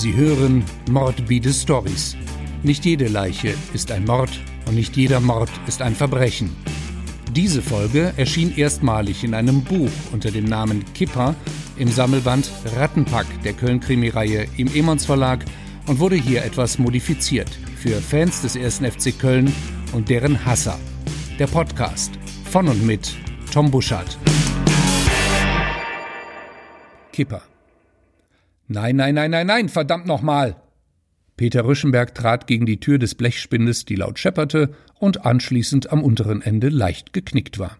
Sie hören Mordbide Stories. Nicht jede Leiche ist ein Mord und nicht jeder Mord ist ein Verbrechen. Diese Folge erschien erstmalig in einem Buch unter dem Namen Kipper im Sammelband Rattenpack der Köln-Krimireihe im Emons Verlag und wurde hier etwas modifiziert für Fans des 1. FC Köln und deren Hasser. Der Podcast von und mit Tom Buschardt. Kipper. Nein, nein, nein, nein, nein, verdammt nochmal! Peter Rüschenberg trat gegen die Tür des Blechspindes, die laut schepperte und anschließend am unteren Ende leicht geknickt war.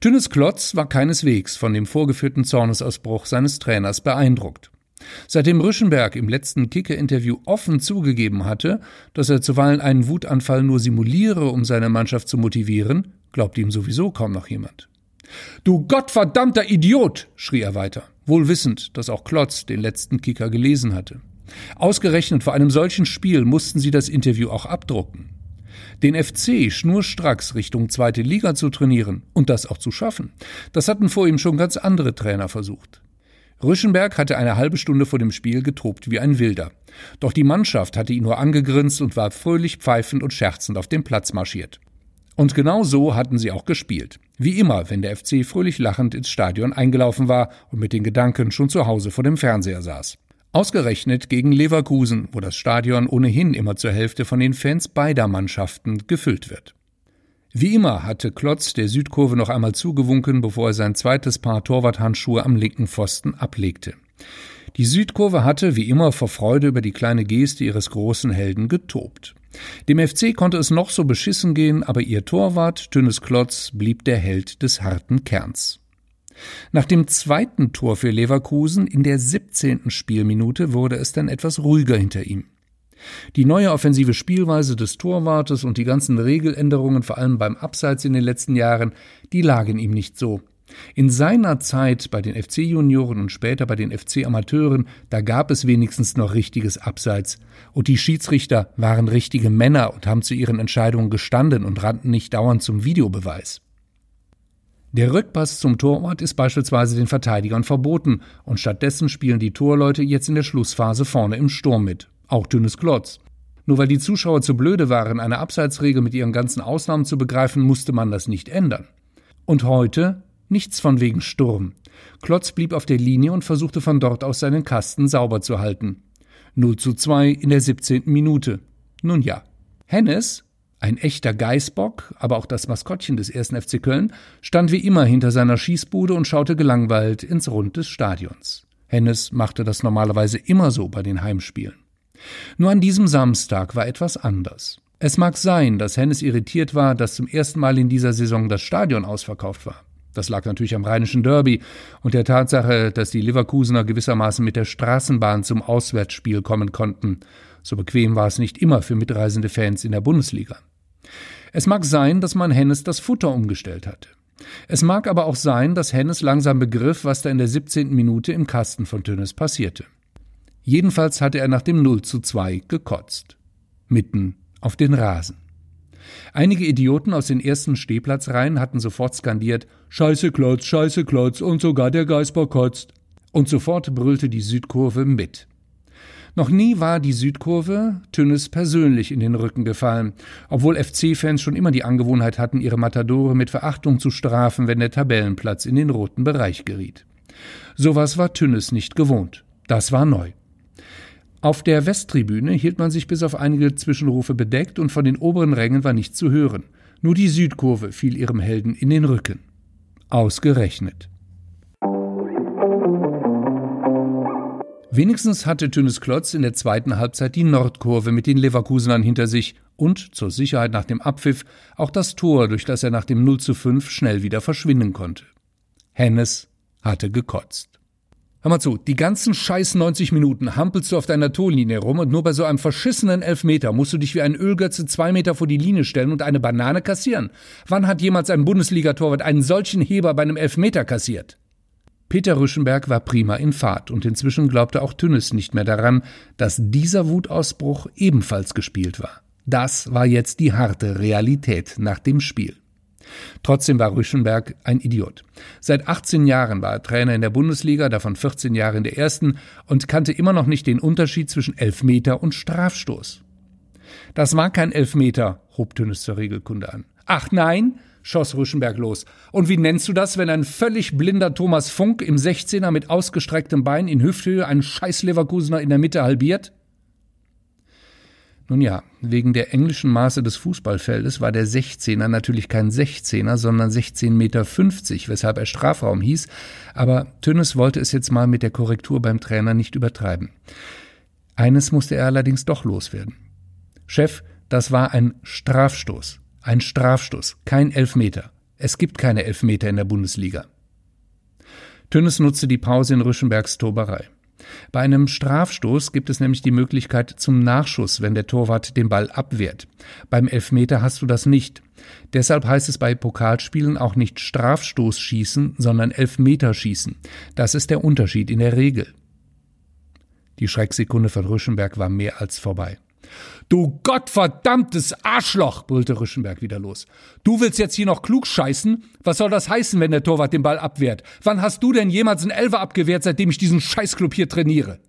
Tünnes Klotz war keineswegs von dem vorgeführten Zornesausbruch seines Trainers beeindruckt. Seitdem Rüschenberg im letzten Kicker-Interview offen zugegeben hatte, dass er zuweilen einen Wutanfall nur simuliere, um seine Mannschaft zu motivieren, glaubte ihm sowieso kaum noch jemand. Du gottverdammter Idiot! schrie er weiter wohl wissend, dass auch Klotz den letzten Kicker gelesen hatte. Ausgerechnet vor einem solchen Spiel mussten sie das Interview auch abdrucken. Den FC schnurstracks Richtung zweite Liga zu trainieren und das auch zu schaffen, das hatten vor ihm schon ganz andere Trainer versucht. Rüschenberg hatte eine halbe Stunde vor dem Spiel getobt wie ein Wilder. Doch die Mannschaft hatte ihn nur angegrinst und war fröhlich pfeifend und scherzend auf den Platz marschiert. Und genau so hatten sie auch gespielt. Wie immer, wenn der FC fröhlich lachend ins Stadion eingelaufen war und mit den Gedanken schon zu Hause vor dem Fernseher saß. Ausgerechnet gegen Leverkusen, wo das Stadion ohnehin immer zur Hälfte von den Fans beider Mannschaften gefüllt wird. Wie immer hatte Klotz der Südkurve noch einmal zugewunken, bevor er sein zweites Paar Torwarthandschuhe am linken Pfosten ablegte. Die Südkurve hatte, wie immer, vor Freude über die kleine Geste ihres großen Helden getobt. Dem FC konnte es noch so beschissen gehen, aber ihr Torwart, Tünnes Klotz, blieb der Held des harten Kerns. Nach dem zweiten Tor für Leverkusen in der 17. Spielminute wurde es dann etwas ruhiger hinter ihm. Die neue offensive Spielweise des Torwartes und die ganzen Regeländerungen, vor allem beim Abseits in den letzten Jahren, die lagen ihm nicht so. In seiner Zeit bei den FC-Junioren und später bei den FC-Amateuren, da gab es wenigstens noch richtiges Abseits. Und die Schiedsrichter waren richtige Männer und haben zu ihren Entscheidungen gestanden und rannten nicht dauernd zum Videobeweis. Der Rückpass zum Torwart ist beispielsweise den Verteidigern verboten und stattdessen spielen die Torleute jetzt in der Schlussphase vorne im Sturm mit. Auch dünnes Klotz. Nur weil die Zuschauer zu blöde waren, eine Abseitsregel mit ihren ganzen Ausnahmen zu begreifen, musste man das nicht ändern. Und heute Nichts von wegen Sturm. Klotz blieb auf der Linie und versuchte von dort aus seinen Kasten sauber zu halten. 0 zu 2 in der 17. Minute. Nun ja. Hennes, ein echter Geißbock, aber auch das Maskottchen des 1. FC Köln, stand wie immer hinter seiner Schießbude und schaute gelangweilt ins Rund des Stadions. Hennes machte das normalerweise immer so bei den Heimspielen. Nur an diesem Samstag war etwas anders. Es mag sein, dass Hennes irritiert war, dass zum ersten Mal in dieser Saison das Stadion ausverkauft war. Das lag natürlich am rheinischen Derby und der Tatsache, dass die Leverkusener gewissermaßen mit der Straßenbahn zum Auswärtsspiel kommen konnten. So bequem war es nicht immer für mitreisende Fans in der Bundesliga. Es mag sein, dass man Hennes das Futter umgestellt hatte. Es mag aber auch sein, dass Hennes langsam begriff, was da in der 17. Minute im Kasten von Tönnes passierte. Jedenfalls hatte er nach dem 0 zu 2 gekotzt. Mitten auf den Rasen. Einige Idioten aus den ersten Stehplatzreihen hatten sofort skandiert Scheiße Klotz, Scheiße Klotz und sogar der Geisper kotzt. Und sofort brüllte die Südkurve mit. Noch nie war die Südkurve Tünnes persönlich in den Rücken gefallen, obwohl FC-Fans schon immer die Angewohnheit hatten, ihre Matadore mit Verachtung zu strafen, wenn der Tabellenplatz in den roten Bereich geriet. Sowas war Tünnes nicht gewohnt. Das war neu. Auf der Westtribüne hielt man sich bis auf einige Zwischenrufe bedeckt und von den oberen Rängen war nichts zu hören. Nur die Südkurve fiel ihrem Helden in den Rücken. Ausgerechnet. Wenigstens hatte Tünnes Klotz in der zweiten Halbzeit die Nordkurve mit den Leverkusenern hinter sich und zur Sicherheit nach dem Abpfiff auch das Tor, durch das er nach dem 0 zu 5 schnell wieder verschwinden konnte. Hennes hatte gekotzt. Hör mal zu, die ganzen scheiß 90 Minuten hampelst du auf deiner Torlinie rum und nur bei so einem verschissenen Elfmeter musst du dich wie ein Ölgötze zwei Meter vor die Linie stellen und eine Banane kassieren. Wann hat jemals ein Bundesligatorwart einen solchen Heber bei einem Elfmeter kassiert? Peter Rüschenberg war prima in Fahrt und inzwischen glaubte auch Tünnes nicht mehr daran, dass dieser Wutausbruch ebenfalls gespielt war. Das war jetzt die harte Realität nach dem Spiel. Trotzdem war Rüschenberg ein Idiot. Seit 18 Jahren war er Trainer in der Bundesliga, davon 14 Jahre in der ersten und kannte immer noch nicht den Unterschied zwischen Elfmeter und Strafstoß. Das war kein Elfmeter, hob Tünnes zur Regelkunde an. Ach nein, schoss Rüschenberg los. Und wie nennst du das, wenn ein völlig blinder Thomas Funk im 16er mit ausgestrecktem Bein in Hüfthöhe einen scheiß Leverkusener in der Mitte halbiert? Nun ja, wegen der englischen Maße des Fußballfeldes war der 16er natürlich kein 16er, sondern 16,50 Meter, weshalb er Strafraum hieß, aber Tünnes wollte es jetzt mal mit der Korrektur beim Trainer nicht übertreiben. Eines musste er allerdings doch loswerden. Chef, das war ein Strafstoß. Ein Strafstoß, kein Elfmeter. Es gibt keine Elfmeter in der Bundesliga. Tünnes nutzte die Pause in Rüschenbergs Toberei. Bei einem Strafstoß gibt es nämlich die Möglichkeit zum Nachschuss, wenn der Torwart den Ball abwehrt. Beim Elfmeter hast du das nicht. Deshalb heißt es bei Pokalspielen auch nicht Strafstoß schießen, sondern Elfmeterschießen. Das ist der Unterschied in der Regel. Die Schrecksekunde von Rüschenberg war mehr als vorbei. Du gottverdammtes Arschloch, brüllte Rüschenberg wieder los. Du willst jetzt hier noch klug scheißen? Was soll das heißen, wenn der Torwart den Ball abwehrt? Wann hast du denn jemals einen Elfer abgewehrt, seitdem ich diesen Scheißclub hier trainiere?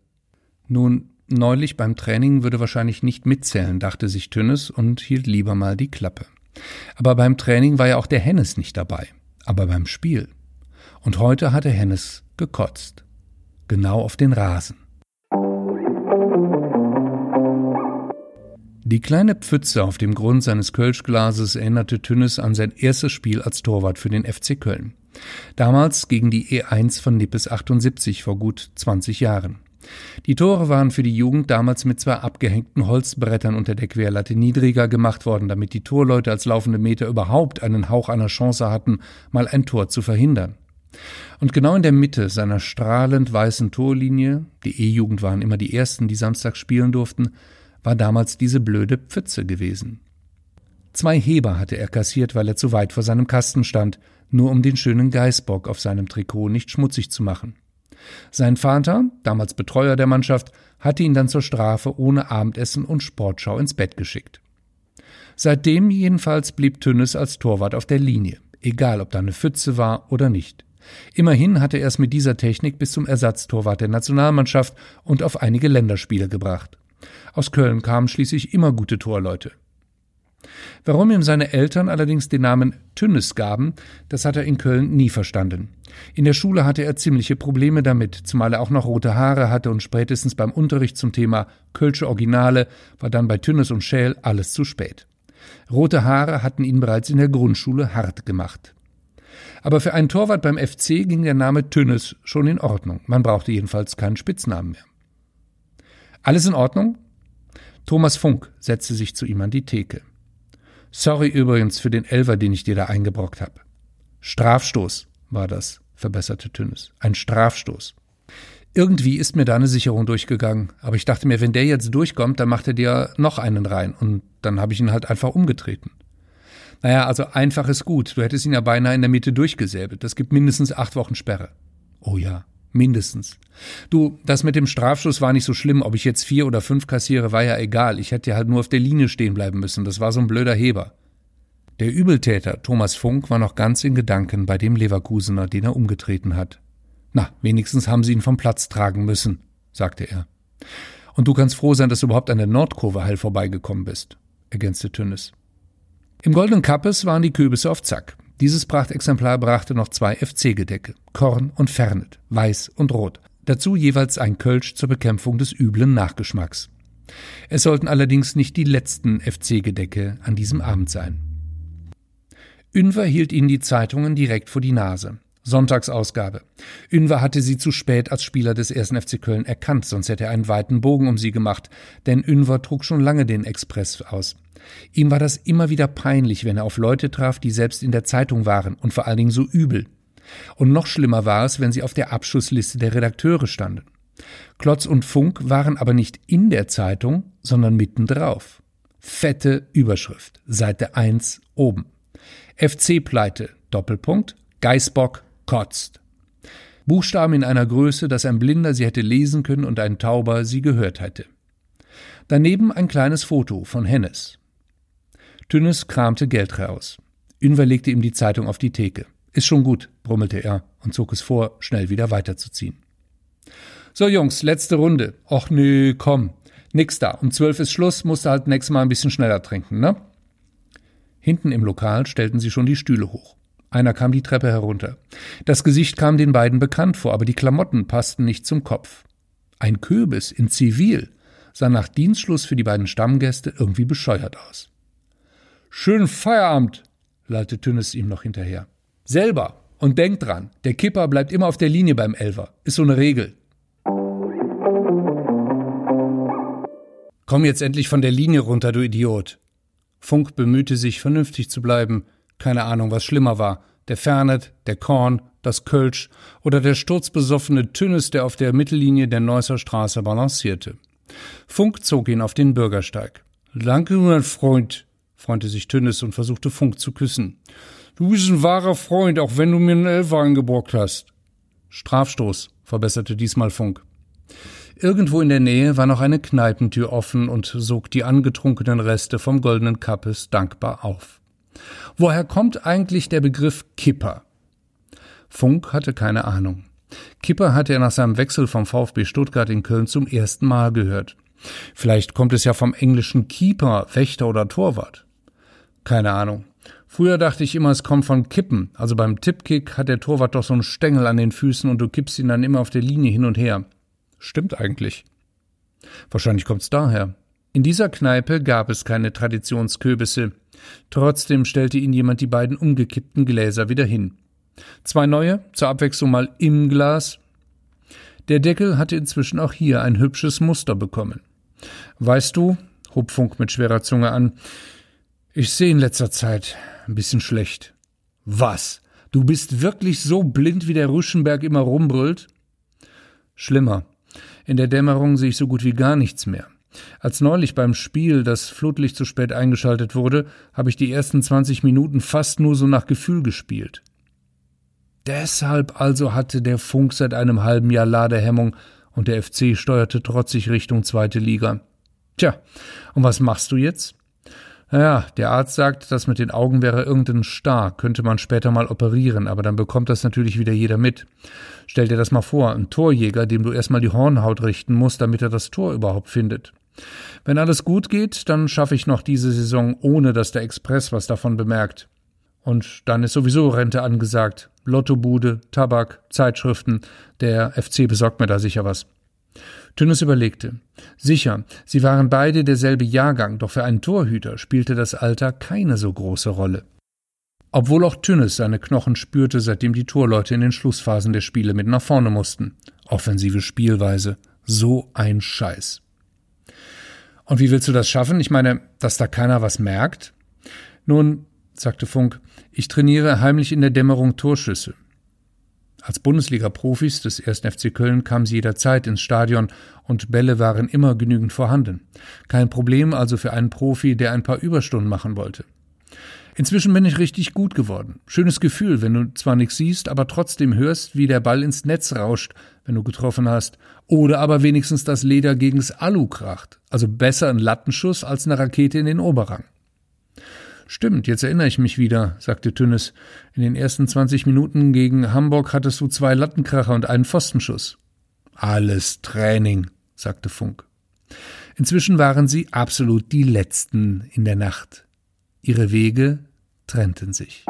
Nun, neulich beim Training würde wahrscheinlich nicht mitzählen, dachte sich Tünnes und hielt lieber mal die Klappe. Aber beim Training war ja auch der Hennes nicht dabei. Aber beim Spiel. Und heute hatte Hennes gekotzt. Genau auf den Rasen. Die kleine Pfütze auf dem Grund seines Kölschglases erinnerte Tünnes an sein erstes Spiel als Torwart für den FC Köln. Damals gegen die E1 von Nippes 78 vor gut 20 Jahren. Die Tore waren für die Jugend damals mit zwei abgehängten Holzbrettern unter der Querlatte niedriger gemacht worden, damit die Torleute als laufende Meter überhaupt einen Hauch einer Chance hatten, mal ein Tor zu verhindern. Und genau in der Mitte seiner strahlend weißen Torlinie, die E-Jugend waren immer die ersten, die Samstag spielen durften, war damals diese blöde Pfütze gewesen. Zwei Heber hatte er kassiert, weil er zu weit vor seinem Kasten stand, nur um den schönen Geißbock auf seinem Trikot nicht schmutzig zu machen. Sein Vater, damals Betreuer der Mannschaft, hatte ihn dann zur Strafe ohne Abendessen und Sportschau ins Bett geschickt. Seitdem jedenfalls blieb Tünnes als Torwart auf der Linie, egal ob da eine Pfütze war oder nicht. Immerhin hatte er es mit dieser Technik bis zum Ersatztorwart der Nationalmannschaft und auf einige Länderspiele gebracht. Aus Köln kamen schließlich immer gute Torleute. Warum ihm seine Eltern allerdings den Namen Tünnes gaben, das hat er in Köln nie verstanden. In der Schule hatte er ziemliche Probleme damit, zumal er auch noch rote Haare hatte und spätestens beim Unterricht zum Thema Kölsche Originale war dann bei Tünnes und Schäl alles zu spät. Rote Haare hatten ihn bereits in der Grundschule hart gemacht. Aber für einen Torwart beim FC ging der Name Tünnes schon in Ordnung. Man brauchte jedenfalls keinen Spitznamen mehr. Alles in Ordnung? Thomas Funk setzte sich zu ihm an die Theke. Sorry übrigens für den Elfer, den ich dir da eingebrockt habe. Strafstoß war das, verbesserte Tünnes. Ein Strafstoß. Irgendwie ist mir da eine Sicherung durchgegangen, aber ich dachte mir, wenn der jetzt durchkommt, dann macht er dir noch einen rein und dann habe ich ihn halt einfach umgetreten. Naja, also einfach ist gut. Du hättest ihn ja beinahe in der Mitte durchgesäbelt. Das gibt mindestens acht Wochen Sperre. Oh ja, Mindestens. Du, das mit dem Strafschuss war nicht so schlimm. Ob ich jetzt vier oder fünf kassiere, war ja egal. Ich hätte ja halt nur auf der Linie stehen bleiben müssen. Das war so ein blöder Heber. Der Übeltäter, Thomas Funk, war noch ganz in Gedanken bei dem Leverkusener, den er umgetreten hat. Na, wenigstens haben sie ihn vom Platz tragen müssen, sagte er. Und du kannst froh sein, dass du überhaupt an der Nordkurve heil vorbeigekommen bist, ergänzte Tünnes. Im Goldenen Kappes waren die Kürbisse auf Zack. Dieses Prachtexemplar brachte noch zwei FC-Gedecke, Korn und Fernet, weiß und rot. Dazu jeweils ein Kölsch zur Bekämpfung des üblen Nachgeschmacks. Es sollten allerdings nicht die letzten FC-Gedecke an diesem Abend sein. Ünver hielt ihnen die Zeitungen direkt vor die Nase. Sonntagsausgabe. Ünver hatte sie zu spät als Spieler des 1. FC Köln erkannt, sonst hätte er einen weiten Bogen um sie gemacht, denn Ünver trug schon lange den Express aus. Ihm war das immer wieder peinlich, wenn er auf Leute traf, die selbst in der Zeitung waren und vor allen Dingen so übel. Und noch schlimmer war es, wenn sie auf der Abschussliste der Redakteure standen. Klotz und Funk waren aber nicht in der Zeitung, sondern mittendrauf. Fette Überschrift, Seite 1 oben. FC-Pleite, Doppelpunkt, Geißbock kotzt. Buchstaben in einer Größe, dass ein Blinder sie hätte lesen können und ein Tauber sie gehört hätte. Daneben ein kleines Foto von Hennes. Tünnes kramte Geld raus. Inver legte ihm die Zeitung auf die Theke. Ist schon gut, brummelte er und zog es vor, schnell wieder weiterzuziehen. So, Jungs, letzte Runde. Och nö, komm. Nix da. Um zwölf ist Schluss, musst du halt nächstes Mal ein bisschen schneller trinken, ne? Hinten im Lokal stellten sie schon die Stühle hoch. Einer kam die Treppe herunter. Das Gesicht kam den beiden bekannt vor, aber die Klamotten passten nicht zum Kopf. Ein Kürbis in Zivil sah nach Dienstschluss für die beiden Stammgäste irgendwie bescheuert aus. Schönen Feierabend, lallte Tünnes ihm noch hinterher. Selber. Und denk dran, der Kipper bleibt immer auf der Linie beim Elfer. Ist so eine Regel. Komm jetzt endlich von der Linie runter, du Idiot. Funk bemühte sich, vernünftig zu bleiben. Keine Ahnung, was schlimmer war. Der Fernet, der Korn, das Kölsch oder der sturzbesoffene Tünnes, der auf der Mittellinie der Neusser Straße balancierte. Funk zog ihn auf den Bürgersteig. Danke, mein Freund, freundete sich Tünnes und versuchte Funk zu küssen. Du bist ein wahrer Freund, auch wenn du mir einen Elfer angebrockt hast. Strafstoß, verbesserte diesmal Funk. Irgendwo in der Nähe war noch eine Kneipentür offen und sog die angetrunkenen Reste vom goldenen Kappes dankbar auf. Woher kommt eigentlich der Begriff Kipper? Funk hatte keine Ahnung. Kipper hatte er nach seinem Wechsel vom VfB Stuttgart in Köln zum ersten Mal gehört. Vielleicht kommt es ja vom englischen Keeper, Wächter oder Torwart. Keine Ahnung. Früher dachte ich immer, es kommt von Kippen. Also beim Tippkick hat der Torwart doch so einen Stängel an den Füßen und du kippst ihn dann immer auf der Linie hin und her. Stimmt eigentlich. Wahrscheinlich kommt's daher. In dieser Kneipe gab es keine Traditionskürbisse. Trotzdem stellte ihnen jemand die beiden umgekippten Gläser wieder hin. Zwei neue, zur Abwechslung mal im Glas. Der Deckel hatte inzwischen auch hier ein hübsches Muster bekommen. Weißt du, hob Funk mit schwerer Zunge an, ich sehe in letzter Zeit ein bisschen schlecht. Was? Du bist wirklich so blind, wie der Rüschenberg immer rumbrüllt? Schlimmer. In der Dämmerung sehe ich so gut wie gar nichts mehr. Als neulich beim Spiel das Flutlicht zu spät eingeschaltet wurde, habe ich die ersten 20 Minuten fast nur so nach Gefühl gespielt. Deshalb also hatte der Funk seit einem halben Jahr Ladehemmung und der FC steuerte trotzig Richtung zweite Liga. Tja, und was machst du jetzt? Naja, der Arzt sagt, das mit den Augen wäre irgendein Star, könnte man später mal operieren, aber dann bekommt das natürlich wieder jeder mit. Stell dir das mal vor, ein Torjäger, dem du erstmal die Hornhaut richten musst, damit er das Tor überhaupt findet. Wenn alles gut geht, dann schaffe ich noch diese Saison, ohne dass der Express was davon bemerkt. Und dann ist sowieso Rente angesagt. Lottobude, Tabak, Zeitschriften. Der FC besorgt mir da sicher was. Tünnes überlegte. Sicher, sie waren beide derselbe Jahrgang, doch für einen Torhüter spielte das Alter keine so große Rolle. Obwohl auch Tünnes seine Knochen spürte, seitdem die Torleute in den Schlussphasen der Spiele mit nach vorne mussten. Offensive Spielweise. So ein Scheiß. Und wie willst du das schaffen? Ich meine, dass da keiner was merkt? Nun, sagte Funk, ich trainiere heimlich in der Dämmerung Torschüsse. Als Bundesliga-Profis des 1. FC Köln kamen sie jederzeit ins Stadion und Bälle waren immer genügend vorhanden. Kein Problem also für einen Profi, der ein paar Überstunden machen wollte. Inzwischen bin ich richtig gut geworden. Schönes Gefühl, wenn du zwar nichts siehst, aber trotzdem hörst, wie der Ball ins Netz rauscht, wenn du getroffen hast, oder aber wenigstens das Leder gegens Alu kracht. Also besser ein Lattenschuss als eine Rakete in den Oberrang. Stimmt, jetzt erinnere ich mich wieder, sagte Tünnes. In den ersten 20 Minuten gegen Hamburg hattest du zwei Lattenkracher und einen Pfostenschuss. Alles Training, sagte Funk. Inzwischen waren sie absolut die Letzten in der Nacht. Ihre Wege trennten sich.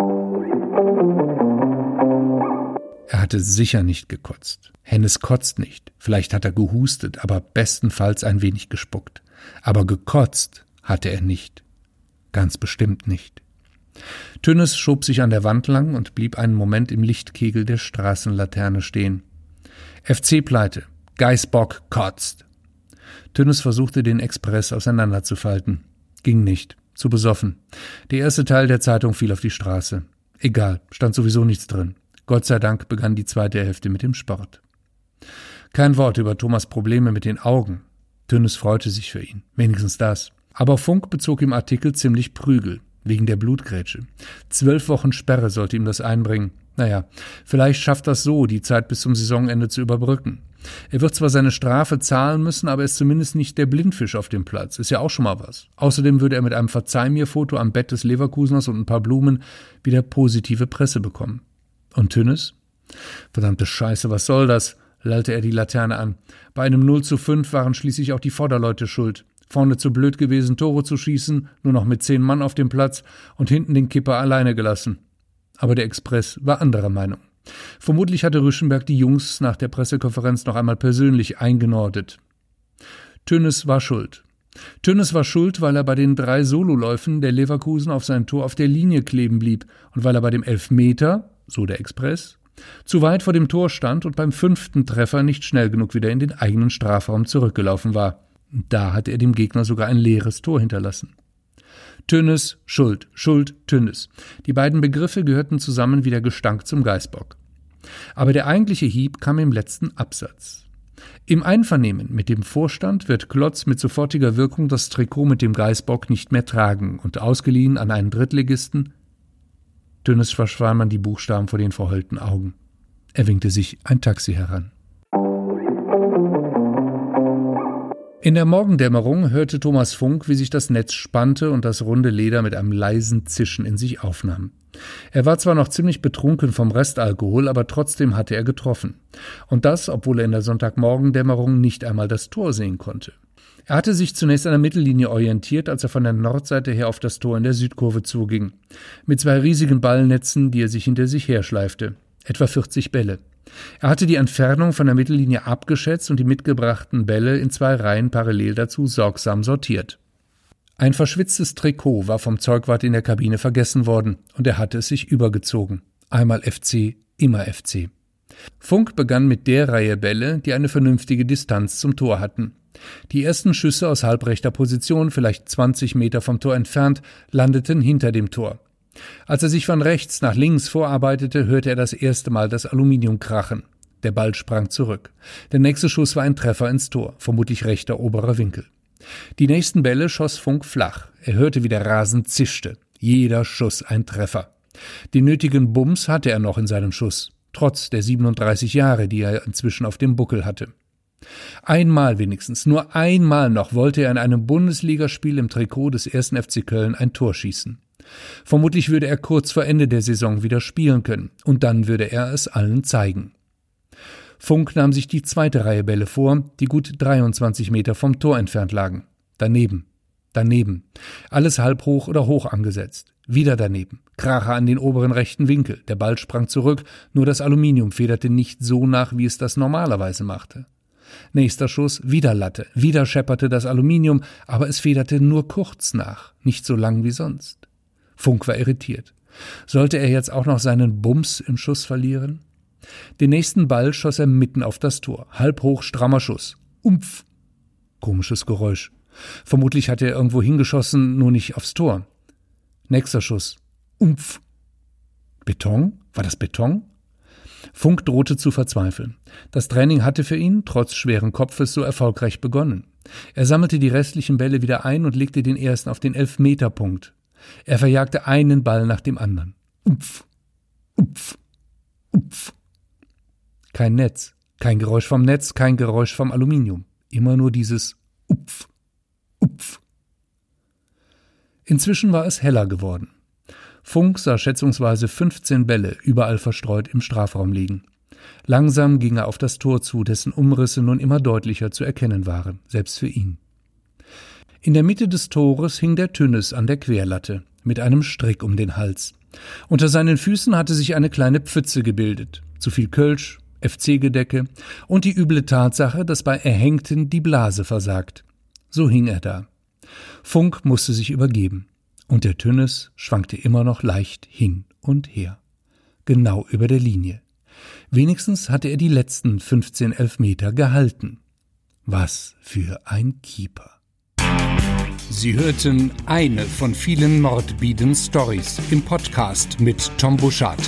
Er hatte sicher nicht gekotzt. Hennes kotzt nicht. Vielleicht hat er gehustet, aber bestenfalls ein wenig gespuckt. Aber gekotzt hatte er nicht. Ganz bestimmt nicht. Tünnes schob sich an der Wand lang und blieb einen Moment im Lichtkegel der Straßenlaterne stehen. FC-Pleite. Geißbock kotzt. Tünnes versuchte, den Express auseinanderzufalten. Ging nicht. Zu besoffen. Der erste Teil der Zeitung fiel auf die Straße. Egal, stand sowieso nichts drin. Gott sei Dank begann die zweite Hälfte mit dem Sport. Kein Wort über Thomas Probleme mit den Augen. Tünnes freute sich für ihn. Wenigstens das. Aber Funk bezog im Artikel ziemlich Prügel, wegen der Blutgrätsche. Zwölf Wochen Sperre sollte ihm das einbringen. Naja, vielleicht schafft das so, die Zeit bis zum Saisonende zu überbrücken. Er wird zwar seine Strafe zahlen müssen, aber er ist zumindest nicht der Blindfisch auf dem Platz. Ist ja auch schon mal was. Außerdem würde er mit einem Verzeih mir Foto am Bett des Leverkuseners und ein paar Blumen wieder positive Presse bekommen. Und Tünnes? Verdammte Scheiße, was soll das? lallte er die Laterne an. Bei einem 0 zu 5 waren schließlich auch die Vorderleute schuld. Vorne zu blöd gewesen, Tore zu schießen, nur noch mit zehn Mann auf dem Platz und hinten den Kipper alleine gelassen. Aber der Express war anderer Meinung. Vermutlich hatte Rüschenberg die Jungs nach der Pressekonferenz noch einmal persönlich eingenordet. Tönnes war schuld. Tönnes war schuld, weil er bei den drei Sololäufen der Leverkusen auf sein Tor auf der Linie kleben blieb und weil er bei dem Elfmeter, so der Express, zu weit vor dem Tor stand und beim fünften Treffer nicht schnell genug wieder in den eigenen Strafraum zurückgelaufen war. Da hatte er dem Gegner sogar ein leeres Tor hinterlassen. Tünnes, Schuld, Schuld, Tünnes. Die beiden Begriffe gehörten zusammen wie der Gestank zum Geißbock. Aber der eigentliche Hieb kam im letzten Absatz. Im Einvernehmen mit dem Vorstand wird Klotz mit sofortiger Wirkung das Trikot mit dem Geißbock nicht mehr tragen und ausgeliehen an einen Drittligisten. Tünnes verschwand man die Buchstaben vor den verheulten Augen. Er winkte sich ein Taxi heran. In der Morgendämmerung hörte Thomas Funk, wie sich das Netz spannte und das runde Leder mit einem leisen Zischen in sich aufnahm. Er war zwar noch ziemlich betrunken vom Restalkohol, aber trotzdem hatte er getroffen. Und das, obwohl er in der Sonntagmorgendämmerung nicht einmal das Tor sehen konnte. Er hatte sich zunächst an der Mittellinie orientiert, als er von der Nordseite her auf das Tor in der Südkurve zuging. Mit zwei riesigen Ballnetzen, die er sich hinter sich herschleifte. Etwa 40 Bälle. Er hatte die Entfernung von der Mittellinie abgeschätzt und die mitgebrachten Bälle in zwei Reihen parallel dazu sorgsam sortiert. Ein verschwitztes Trikot war vom Zeugwart in der Kabine vergessen worden, und er hatte es sich übergezogen. Einmal FC, immer FC. Funk begann mit der Reihe Bälle, die eine vernünftige Distanz zum Tor hatten. Die ersten Schüsse aus halbrechter Position, vielleicht 20 Meter vom Tor entfernt, landeten hinter dem Tor. Als er sich von rechts nach links vorarbeitete, hörte er das erste Mal das Aluminium krachen. Der Ball sprang zurück. Der nächste Schuss war ein Treffer ins Tor, vermutlich rechter oberer Winkel. Die nächsten Bälle schoss Funk flach. Er hörte, wie der Rasen zischte. Jeder Schuss ein Treffer. Den nötigen Bums hatte er noch in seinem Schuss, trotz der 37 Jahre, die er inzwischen auf dem Buckel hatte. Einmal wenigstens, nur einmal noch wollte er in einem Bundesligaspiel im Trikot des ersten FC Köln ein Tor schießen. Vermutlich würde er kurz vor Ende der Saison wieder spielen können, und dann würde er es allen zeigen. Funk nahm sich die zweite Reihe Bälle vor, die gut 23 Meter vom Tor entfernt lagen. Daneben. Daneben. Alles halb hoch oder hoch angesetzt. Wieder daneben. Kracher an den oberen rechten Winkel. Der Ball sprang zurück, nur das Aluminium federte nicht so nach, wie es das normalerweise machte. Nächster Schuss, wieder Latte. Wieder schepperte das Aluminium, aber es federte nur kurz nach, nicht so lang wie sonst. Funk war irritiert. Sollte er jetzt auch noch seinen Bums im Schuss verlieren? Den nächsten Ball schoss er mitten auf das Tor. Halb hoch, strammer Schuss. Umpf. Komisches Geräusch. Vermutlich hat er irgendwo hingeschossen, nur nicht aufs Tor. Nächster Schuss. Umpf. Beton? War das Beton? Funk drohte zu verzweifeln. Das Training hatte für ihn, trotz schweren Kopfes, so erfolgreich begonnen. Er sammelte die restlichen Bälle wieder ein und legte den ersten auf den Elfmeterpunkt. Er verjagte einen Ball nach dem anderen. Upf, upf, upf. Kein Netz, kein Geräusch vom Netz, kein Geräusch vom Aluminium. Immer nur dieses Upf, upf. Inzwischen war es heller geworden. Funk sah schätzungsweise 15 Bälle überall verstreut im Strafraum liegen. Langsam ging er auf das Tor zu, dessen Umrisse nun immer deutlicher zu erkennen waren, selbst für ihn. In der Mitte des Tores hing der Tünnes an der Querlatte, mit einem Strick um den Hals. Unter seinen Füßen hatte sich eine kleine Pfütze gebildet, zu viel Kölsch, FC-Gedecke und die üble Tatsache, dass bei Erhängten die Blase versagt. So hing er da. Funk musste sich übergeben, und der Tünnes schwankte immer noch leicht hin und her. Genau über der Linie. Wenigstens hatte er die letzten 15 Elfmeter gehalten. Was für ein Keeper. Sie hörten eine von vielen Mordbieden Stories im Podcast mit Tom Buschardt.